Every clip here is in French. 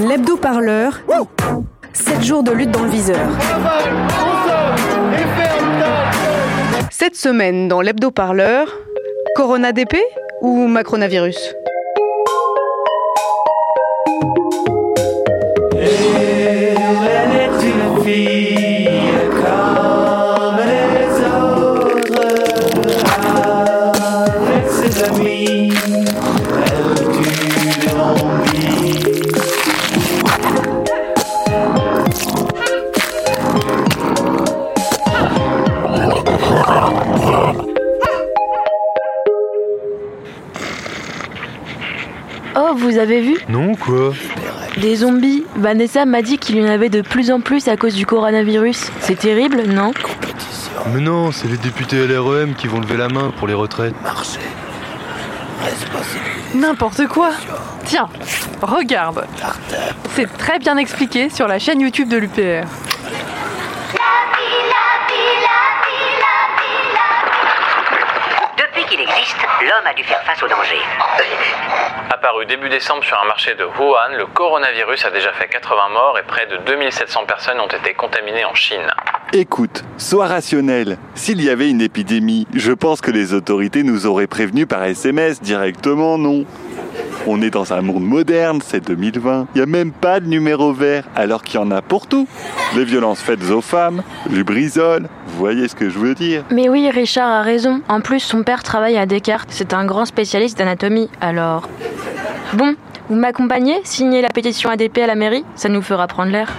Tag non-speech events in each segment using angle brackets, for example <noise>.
L'hebdo-parleur. 7 jours de lutte dans le viseur. Cette semaine dans l'hebdo-parleur, Corona DP ou Macronavirus? Avez vu Non, quoi Des zombies. Vanessa m'a dit qu'il y en avait de plus en plus à cause du coronavirus. C'est terrible, non Mais non, c'est les députés LREM qui vont lever la main pour les retraites. N'importe quoi Tiens, regarde C'est très bien expliqué sur la chaîne YouTube de l'UPR. Qu'il existe, l'homme a dû faire face au danger. Apparu début décembre sur un marché de Wuhan, le coronavirus a déjà fait 80 morts et près de 2700 personnes ont été contaminées en Chine. Écoute, sois rationnel. S'il y avait une épidémie, je pense que les autorités nous auraient prévenus par SMS directement, non? On est dans un monde moderne, c'est 2020. Il n'y a même pas de numéro vert, alors qu'il y en a pour tout. Les violences faites aux femmes, Lubrizol, vous voyez ce que je veux dire Mais oui, Richard a raison. En plus, son père travaille à Descartes. C'est un grand spécialiste d'anatomie, alors... Bon, vous m'accompagnez? Signer la pétition ADP à la mairie Ça nous fera prendre l'air.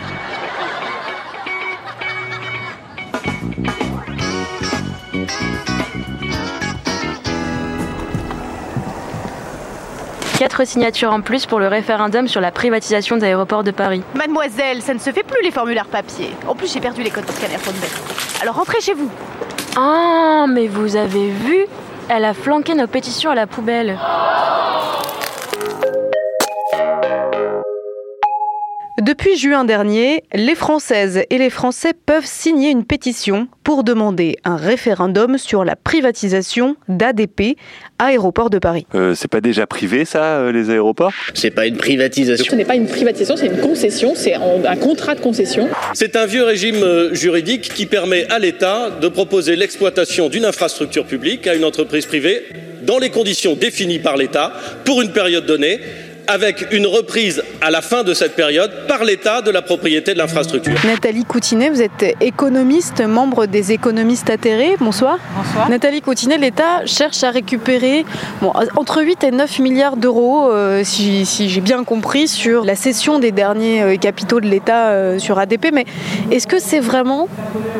Quatre signatures en plus pour le référendum sur la privatisation d'aéroports de Paris. Mademoiselle, ça ne se fait plus les formulaires papier. En plus, j'ai perdu les codes de scanner. Alors rentrez chez vous. Ah, mais vous avez vu Elle a flanqué nos pétitions à la poubelle. Depuis juin dernier, les Françaises et les Français peuvent signer une pétition pour demander un référendum sur la privatisation d'ADP, Aéroport de Paris. euh, C'est pas déjà privé ça, euh, les aéroports? C'est pas une privatisation. Ce n'est pas une privatisation, c'est une concession, c'est un contrat de concession. C'est un vieux régime euh, juridique qui permet à l'État de proposer l'exploitation d'une infrastructure publique à une entreprise privée dans les conditions définies par l'État pour une période donnée avec une reprise à la fin de cette période par l'État de la propriété de l'infrastructure. Nathalie Coutinet, vous êtes économiste, membre des économistes atterrés. Bonsoir. Bonsoir. Nathalie Coutinet, l'État cherche à récupérer bon, entre 8 et 9 milliards d'euros, euh, si, si j'ai bien compris, sur la cession des derniers euh, capitaux de l'État euh, sur ADP. Mais est-ce que c'est vraiment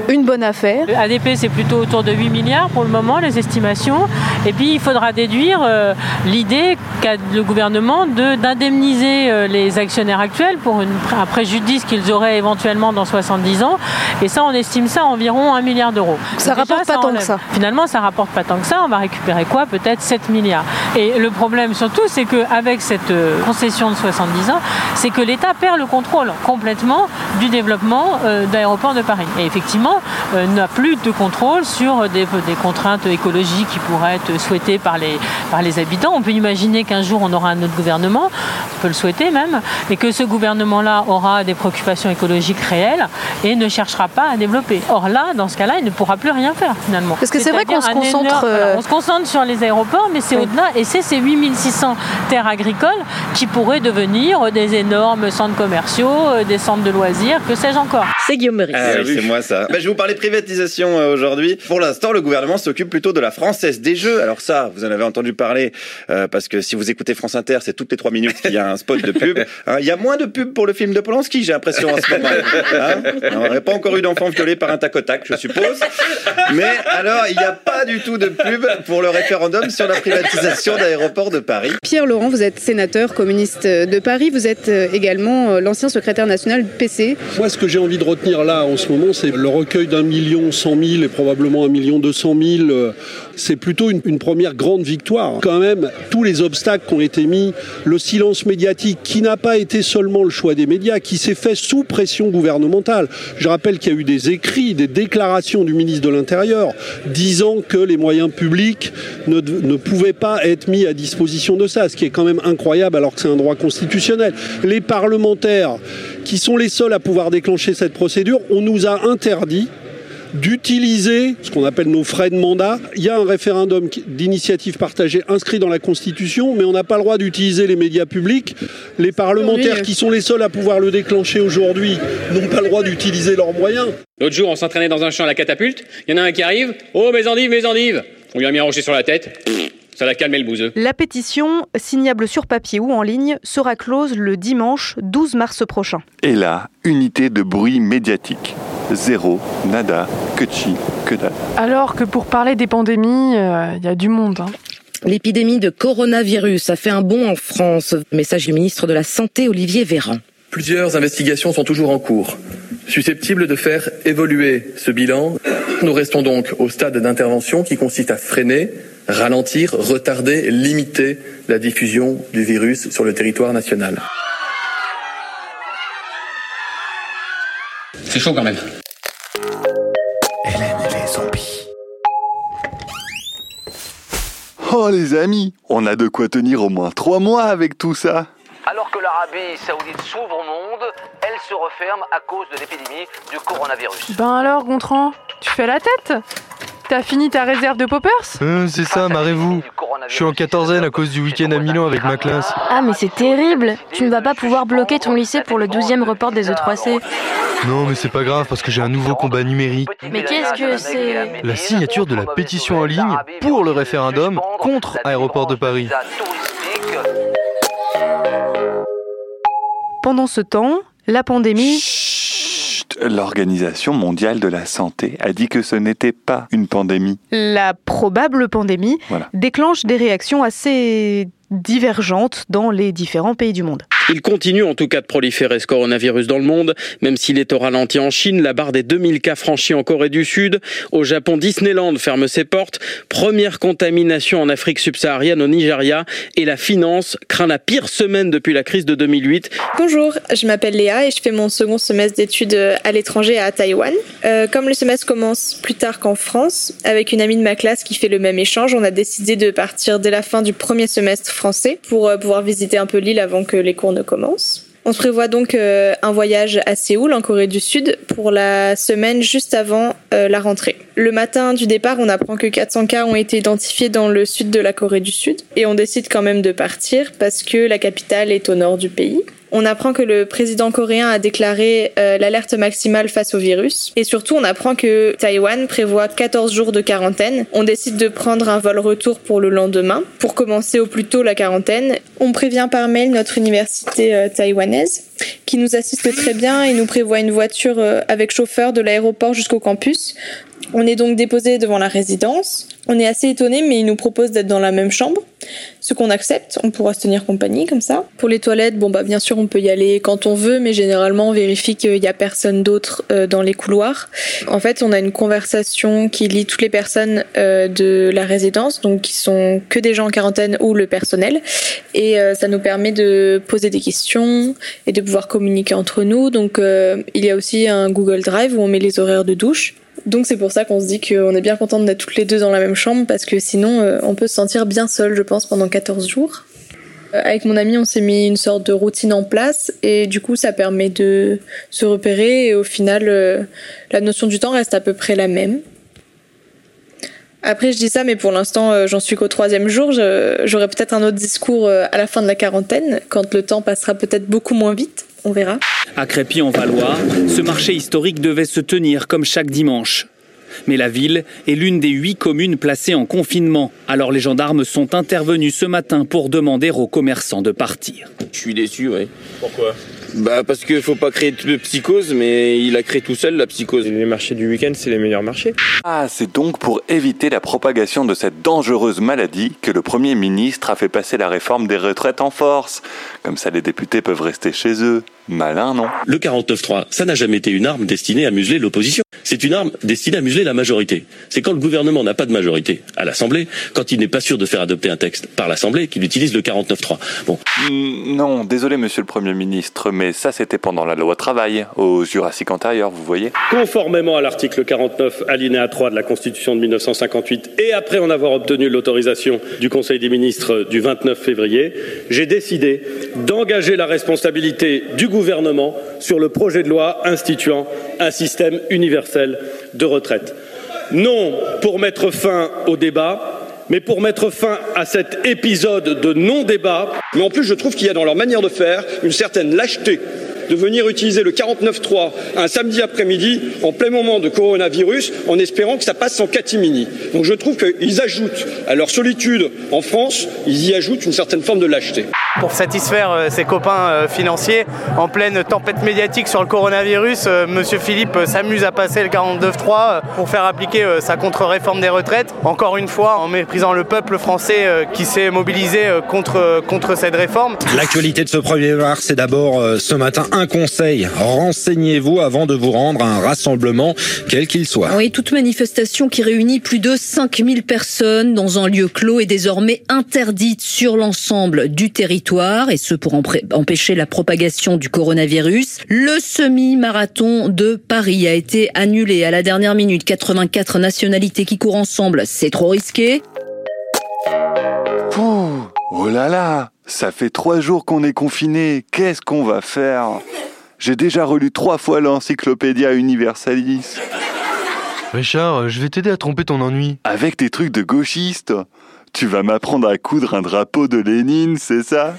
une bonne affaire? ADP, c'est plutôt autour de 8 milliards pour le moment, les estimations. Et puis, il faudra déduire euh, l'idée qu'a le gouvernement de- d'indemniser euh, les actionnaires actuels pour une- un préjudice qu'ils auraient éventuellement dans 70 ans. Et ça, on estime ça à environ 1 milliard d'euros. Ça Donc rapporte pas tant que ça. Finalement, ça rapporte pas tant que ça. On va récupérer quoi? Peut-être 7 milliards. Et le problème surtout, c'est qu'avec cette euh, concession de 70 ans, c'est que l'État perd le contrôle complètement du développement euh, d'aéroports de Paris. Et effectivement, n'a plus de contrôle sur des, des contraintes écologiques qui pourraient être souhaitées par les, par les habitants. On peut imaginer qu'un jour, on aura un autre gouvernement, on peut le souhaiter même, et que ce gouvernement-là aura des préoccupations écologiques réelles et ne cherchera pas à développer. Or là, dans ce cas-là, il ne pourra plus rien faire finalement. Parce que c'est vrai qu'on se concentre, énorme- voilà, euh, on se concentre sur les aéroports, mais c'est Oui. au-delà. Et c'est ces 8600 terres agricoles qui pourraient devenir des énormes centres commerciaux, euh, des centres de loisirs, que sais-je encore. C'est Guillaume Meurice. Ah oui, c'est moi ça. Bah, je vais vous parler privatisation euh, aujourd'hui. Pour l'instant, le gouvernement s'occupe plutôt de la française des jeux. Alors ça, vous en avez entendu parler euh, parce que si vous écoutez France Inter, c'est toutes les trois minutes qu'il y a un spot de pub. Hein, Il y a moins de pub pour le film de Polanski, j'ai l'impression en ce moment. Hein on n'aurait pas encore eu d'enfants violés par un tac au tac, je suppose. Mais alors, il n'y a pas du tout de pub pour le référendum sur la privatisation d'aéroports de Paris. Pierre Laurent, vous êtes sénateur communiste de Paris, vous êtes euh, également euh, l'ancien secrétaire national du PC. Moi, ce que j'ai envie de retenir là en ce moment, c'est le recueil d'un million cent mille et probablement un million deux cent mille. Euh, C'est plutôt une, une première grande victoire. Quand même, tous les obstacles qui ont été mis, le silence médiatique qui n'a pas été seulement le choix des médias, qui s'est fait sous pression gouvernementale. Je rappelle qu'il y a eu des écrits, des déclarations du ministre de l'Intérieur disant que les moyens publics ne, ne pouvaient pas être mis à disposition de ça, ce qui est quand même incroyable alors que c'est un droit constitutionnel. Les parlementaires, qui sont les seuls à pouvoir déclencher cette procédure, on nous a interdit d'utiliser ce qu'on appelle nos frais de mandat. Il y a un référendum d'initiative partagée inscrit dans la Constitution, mais on n'a pas le droit d'utiliser les médias publics. Les parlementaires qui sont les seuls à pouvoir le déclencher aujourd'hui n'ont pas le droit d'utiliser leurs moyens. L'autre jour, on s'entraînait dans un champ à la catapulte. Il y en a un qui arrive. Oh, mes endives, mes endives On lui a mis un rocher sur la tête. Ça l'a calmé le bouseux. La pétition, signable sur papier ou en ligne, sera close le dimanche 12 mars prochain. Et là, unité de bruit médiatique. Zéro, nada, que chi, que dalle. Alors que pour parler des pandémies, il y a du monde. Hein. L'épidémie de coronavirus a fait un bond en France. Message du ministre de la Santé, Olivier Véran. Plusieurs investigations sont toujours en cours, susceptibles de faire évoluer ce bilan. Nous restons donc au stade d'intervention qui consiste à freiner, ralentir, retarder, limiter la diffusion du virus sur le territoire national. C'est chaud quand même. Oh les amis, on a de quoi tenir au moins trois mois avec tout ça. Alors que l'Arabie saoudite s'ouvre au monde, elle se referme à cause de l'épidémie du coronavirus. Ben alors, Gontran, tu fais la tête? T'as fini ta réserve de poppers euh, C'est ça, marrez-vous. Je suis en quatorzaine à cause du week-end à Milan avec ma classe. Ah mais c'est terrible Tu ne vas pas pouvoir bloquer ton lycée pour le 12e report des E3C. Non mais c'est pas grave parce que j'ai un nouveau combat numérique. Mais qu'est-ce que c'est La signature de la pétition en ligne pour le référendum contre Aéroport de Paris. Pendant ce temps, la pandémie... L'Organisation mondiale de la santé a dit que ce n'était pas une pandémie. La probable pandémie Voilà. déclenche des réactions assez divergentes dans les différents pays du monde. Il continue en tout cas de proliférer ce coronavirus dans le monde, même s'il est au ralenti en Chine, la barre des 2000 cas franchis en Corée du Sud. Au Japon, Disneyland ferme ses portes. Première contamination en Afrique subsaharienne au Nigeria. Et la finance craint la pire semaine depuis la crise de 2008. Bonjour, je m'appelle Léa et je fais mon second semestre d'études à l'étranger à Taïwan. Euh, comme le semestre commence plus tard qu'en France, avec une amie de ma classe qui fait le même échange, on a décidé de partir dès la fin du premier semestre français pour euh, pouvoir visiter un peu l'île avant que les cours ne commencent. On se prévoit donc euh, un voyage à Séoul, en Corée du Sud, pour la semaine juste avant euh, la rentrée. Le matin du départ, on apprend que 400 cas ont été identifiés dans le sud de la Corée du Sud, et on décide quand même de partir parce que la capitale est au nord du pays. On apprend que le président coréen a déclaré euh, l'alerte maximale face au virus. Et surtout, on apprend que Taïwan prévoit 14 jours de quarantaine. On décide de prendre un vol retour pour le lendemain, pour commencer au plus tôt la quarantaine. On prévient par mail notre université euh, taïwanaise, qui nous assiste très bien et nous prévoit une voiture euh, avec chauffeur de l'aéroport jusqu'au campus. On est donc déposé devant la résidence. On est assez étonné, mais il nous propose d'être dans la même chambre. Ce qu'on accepte, on pourra se tenir compagnie comme ça. Pour les toilettes, bon bah bien sûr on peut y aller quand on veut, mais généralement on vérifie qu'il n'y a personne d'autre euh, dans les couloirs. En fait, on a une conversation qui lie toutes les personnes euh, de la résidence, donc qui sont que des gens en quarantaine ou le personnel, et euh, ça nous permet de poser des questions et de pouvoir communiquer entre nous. Donc il y a aussi un Google Drive où on met les horaires de douche. Donc c'est pour ça qu'on se dit qu'on est bien contente d'être toutes les deux dans la même chambre parce que sinon euh, on peut se sentir bien seul je pense pendant 14 jours. Euh, Avec mon ami on s'est mis une sorte de routine en place et du coup ça permet de se repérer et au final euh, la notion du temps reste à peu près la même. Après je dis ça mais pour l'instant j'en suis qu'au troisième jour, j'aurai peut-être un autre discours à la fin de la quarantaine quand le temps passera peut-être beaucoup moins vite, on verra. À Crépy en Valois, ce marché historique devait se tenir comme chaque dimanche. Mais la ville est l'une des huit communes placées en confinement. Alors les gendarmes sont intervenus ce matin pour demander aux commerçants de partir. Je suis déçu, oui. Pourquoi? Bah parce qu'il faut pas créer de psychose, mais il a créé tout seul la psychose. Les marchés du week-end, c'est les meilleurs marchés. Ah, c'est donc pour éviter la propagation de cette dangereuse maladie que le Premier ministre a fait passer la réforme des retraites en force. Comme ça, les députés peuvent rester chez eux. Malin, non Le 49-3, ça n'a jamais été une arme destinée à museler l'opposition. C'est une arme destinée à museler la majorité. C'est quand le gouvernement n'a pas de majorité à l'Assemblée, quand il n'est pas sûr de faire adopter un texte par l'Assemblée, qu'il utilise le 49-3. Bon. Mm, Non, désolé monsieur le Premier ministre, mais ça c'était pendant la loi travail, au Jurassique antérieur, vous voyez Conformément à l'article 49, alinéa 3 de la Constitution de 1958, et après en avoir obtenu l'autorisation du Conseil des ministres du 29 février, j'ai décidé d'engager la responsabilité du gouvernement sur le projet de loi instituant un système universel de retraite. Non pour mettre fin au débat, mais pour mettre fin à cet épisode de non-débat. Mais en plus, je trouve qu'il y a dans leur manière de faire une certaine lâcheté de venir utiliser le 49.3 un samedi après-midi en plein moment de coronavirus en espérant que ça passe en catimini. Donc je trouve qu'ils ajoutent à leur solitude en France, ils y ajoutent une certaine forme de lâcheté. Pour satisfaire euh, ses copains euh, financiers, en pleine tempête médiatique sur le coronavirus, euh, Monsieur Philippe euh, s'amuse à passer le 49.3 euh, pour faire appliquer euh, sa contre-réforme des retraites. Encore une fois, en méprisant le peuple français euh, qui s'est mobilisé euh, contre, contre cette réforme. L'actualité de ce 1er mars, c'est d'abord euh, ce matin un conseil. Renseignez-vous avant de vous rendre à un rassemblement, quel qu'il soit. Oui, toute manifestation qui réunit plus de 5000 personnes dans un lieu clos est désormais interdite sur l'ensemble du territoire, et ce pour empêcher la propagation du coronavirus. Le semi-marathon de Paris a été annulé à la dernière minute. 84 nationalités qui courent ensemble, c'est trop risqué. Pouh, Oh là là, ça fait trois jours qu'on est confiné. Qu'est-ce qu'on va faire? J'ai déjà relu trois fois l'Encyclopédia Universalis. Richard, je vais t'aider à tromper ton ennui. Avec tes trucs de gauchiste Tu vas m'apprendre à coudre un drapeau de Lénine, c'est ça?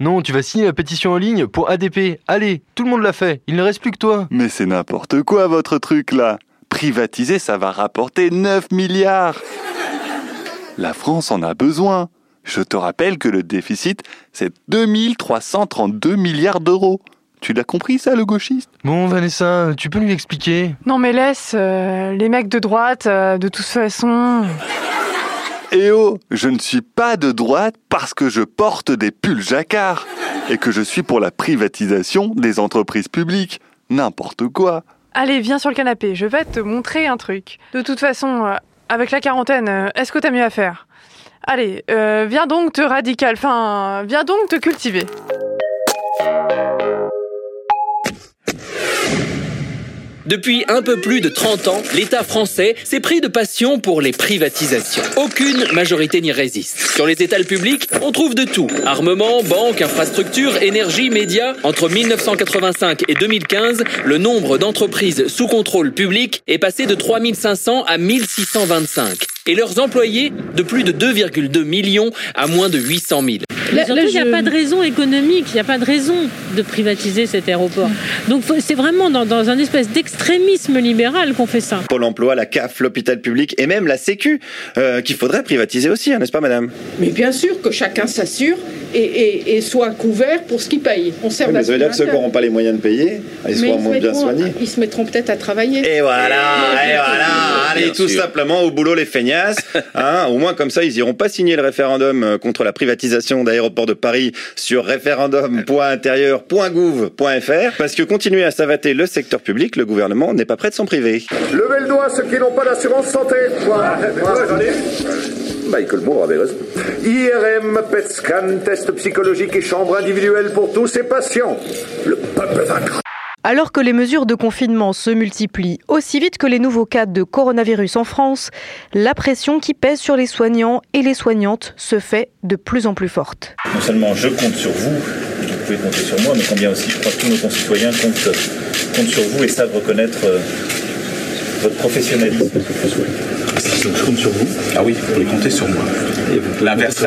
Non, tu vas signer la pétition en ligne pour ADP. Allez, tout le monde l'a fait. Il ne reste plus que toi. Mais c'est n'importe quoi votre truc là. Privatiser, ça va rapporter 9 milliards. La France en a besoin. Je te rappelle que le déficit, c'est 2332 milliards d'euros. Tu l'as compris ça, le gauchiste? Bon, Vanessa, tu peux lui expliquer? Non mais laisse, euh, les mecs de droite, euh, de toute façon... Eh oh, je ne suis pas de droite parce que je porte des pulls jacquard et que je suis pour la privatisation des entreprises publiques. N'importe quoi. Allez, viens sur le canapé, je vais te montrer un truc. De toute façon, euh, avec la quarantaine, euh, est-ce que t'as mieux à faire? Allez, euh, viens donc te radical, enfin, viens donc te cultiver. Depuis un peu plus de 30 ans, l'État français s'est pris de passion pour les privatisations. Aucune majorité n'y résiste. Sur les étals publics, on trouve de tout. Armement, banques, infrastructures, énergie, médias. Entre 1985 et 2015, le nombre d'entreprises sous contrôle public est passé de 3500 à 1625. Et leurs employés de plus de 2,2 millions à moins de 800 000. Mais surtout, il n'y a pas de raison économique, il n'y a pas de raison de privatiser cet aéroport. Donc c'est vraiment dans, dans un espèce d'extrémisme libéral qu'on fait ça. Pôle emploi, la CAF, l'hôpital public et même la Sécu, euh, qu'il faudrait privatiser aussi, hein, n'est-ce pas, madame? Mais bien sûr que chacun s'assure et, et- et soit couvert pour ce qu'il paye. On sert Oui, mais ça veut dire que ceux qui n'auront pas les moyens de payer, ils seront se moins bien mettront- soignés. Ils se mettront peut-être à travailler. Et voilà, Mais- et voilà, allez tout simplement au boulot les feignasses. <laughs> Hein, au moins comme ça, ils iront pas signer le référendum euh, contre la privatisation d'aéroports de Paris sur référendum.intérieur.gouv.fr parce que continuer à savater le secteur public, le gouvernement n'est pas prêt de s'en priver. Levez le doigt ceux qui n'ont pas d'assurance santé. Voilà. Michael Moore avait raison. IRM, PET scan, test psychologique et chambre individuelle pour tous ses patients. Le peuple vaincra. Alors que les mesures de confinement se multiplient aussi vite que les nouveaux cas de coronavirus en France, la pression qui pèse sur les soignants et les soignantes se fait de plus en plus forte. Non seulement je compte sur vous, vous pouvez compter sur moi, mais combien aussi je crois que tous nos concitoyens comptent, comptent sur vous et savent reconnaître euh, votre professionnalisme. Donc je compte sur vous. Ah oui, vous pouvez compter sur moi. L'inverse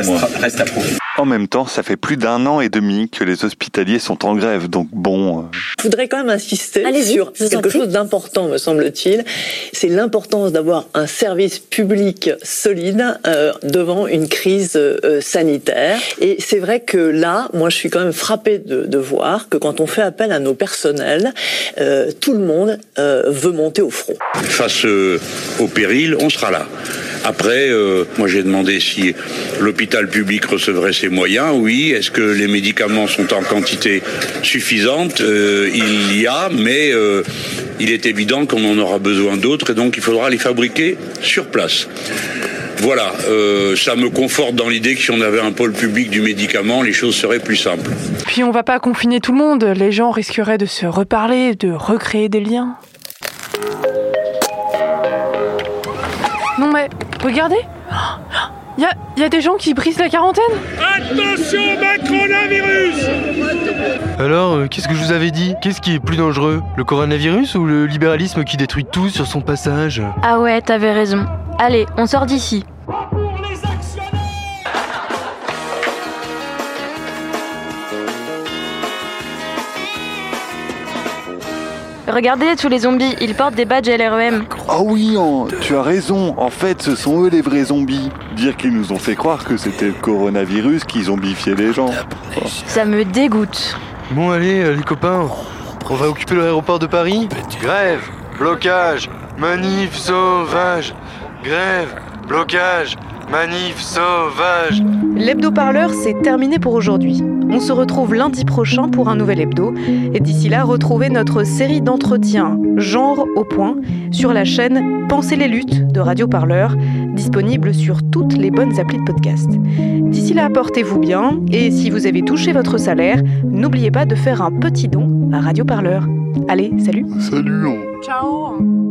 reste, à prouver. En même temps, ça fait plus d'un an et demi que les hospitaliers sont en grève, donc bon. euh, Je voudrais quand même insister Allez-y, sur quelque chose d'important, me semble-t-il. C'est l'importance d'avoir un service public solide euh, devant une crise euh, sanitaire. Et c'est vrai que là, moi, je suis quand même frappée de, de voir que quand on fait appel à nos personnels, euh, tout le monde euh, veut monter au front. Face euh, au péril, on sera là. Après, euh, moi j'ai demandé si l'hôpital public recevrait ses moyens. Oui. Est-ce que les médicaments sont en quantité suffisante? Euh, Il y a, mais euh, il est évident qu'on en aura besoin d'autres et donc il faudra les fabriquer sur place. Voilà, ça me conforte dans l'idée que si on avait un pôle public du médicament, les choses seraient plus simples. Puis on va pas confiner tout le monde, les gens risqueraient de se reparler, de recréer des liens. Regardez. Il y a, y a des gens qui brisent la quarantaine. Attention, macronavirus. Alors, euh, qu'est-ce que je vous avais dit? Qu'est-ce qui est plus dangereux? Le coronavirus ou le libéralisme qui détruit tout sur son passage? Ah ouais, t'avais raison. Allez, on sort d'ici. Regardez tous les zombies, ils portent des badges LREM. Oh oui, en- tu as raison. En fait, ce sont eux les vrais zombies. Dire qu'ils nous ont fait croire que c'était le coronavirus qui zombifiait les gens. Oh. Ça me dégoûte. Bon, allez, euh, les copains, on va occuper l'aéroport de Paris Grève, blocage, manif sauvage. Grève, blocage, manif sauvage. L'hebdo-parleur, c'est terminé pour aujourd'hui. On se retrouve lundi prochain pour un nouvel hebdo. Et d'ici là, retrouvez notre série d'entretiens Genre au point sur la chaîne Pensez les luttes de Radio Parleur, disponible sur toutes les bonnes applis de podcast. D'ici là, portez-vous bien. Et si vous avez touché votre salaire, n'oubliez pas de faire un petit don à Radio Parleur. Allez, salut Salut Ciao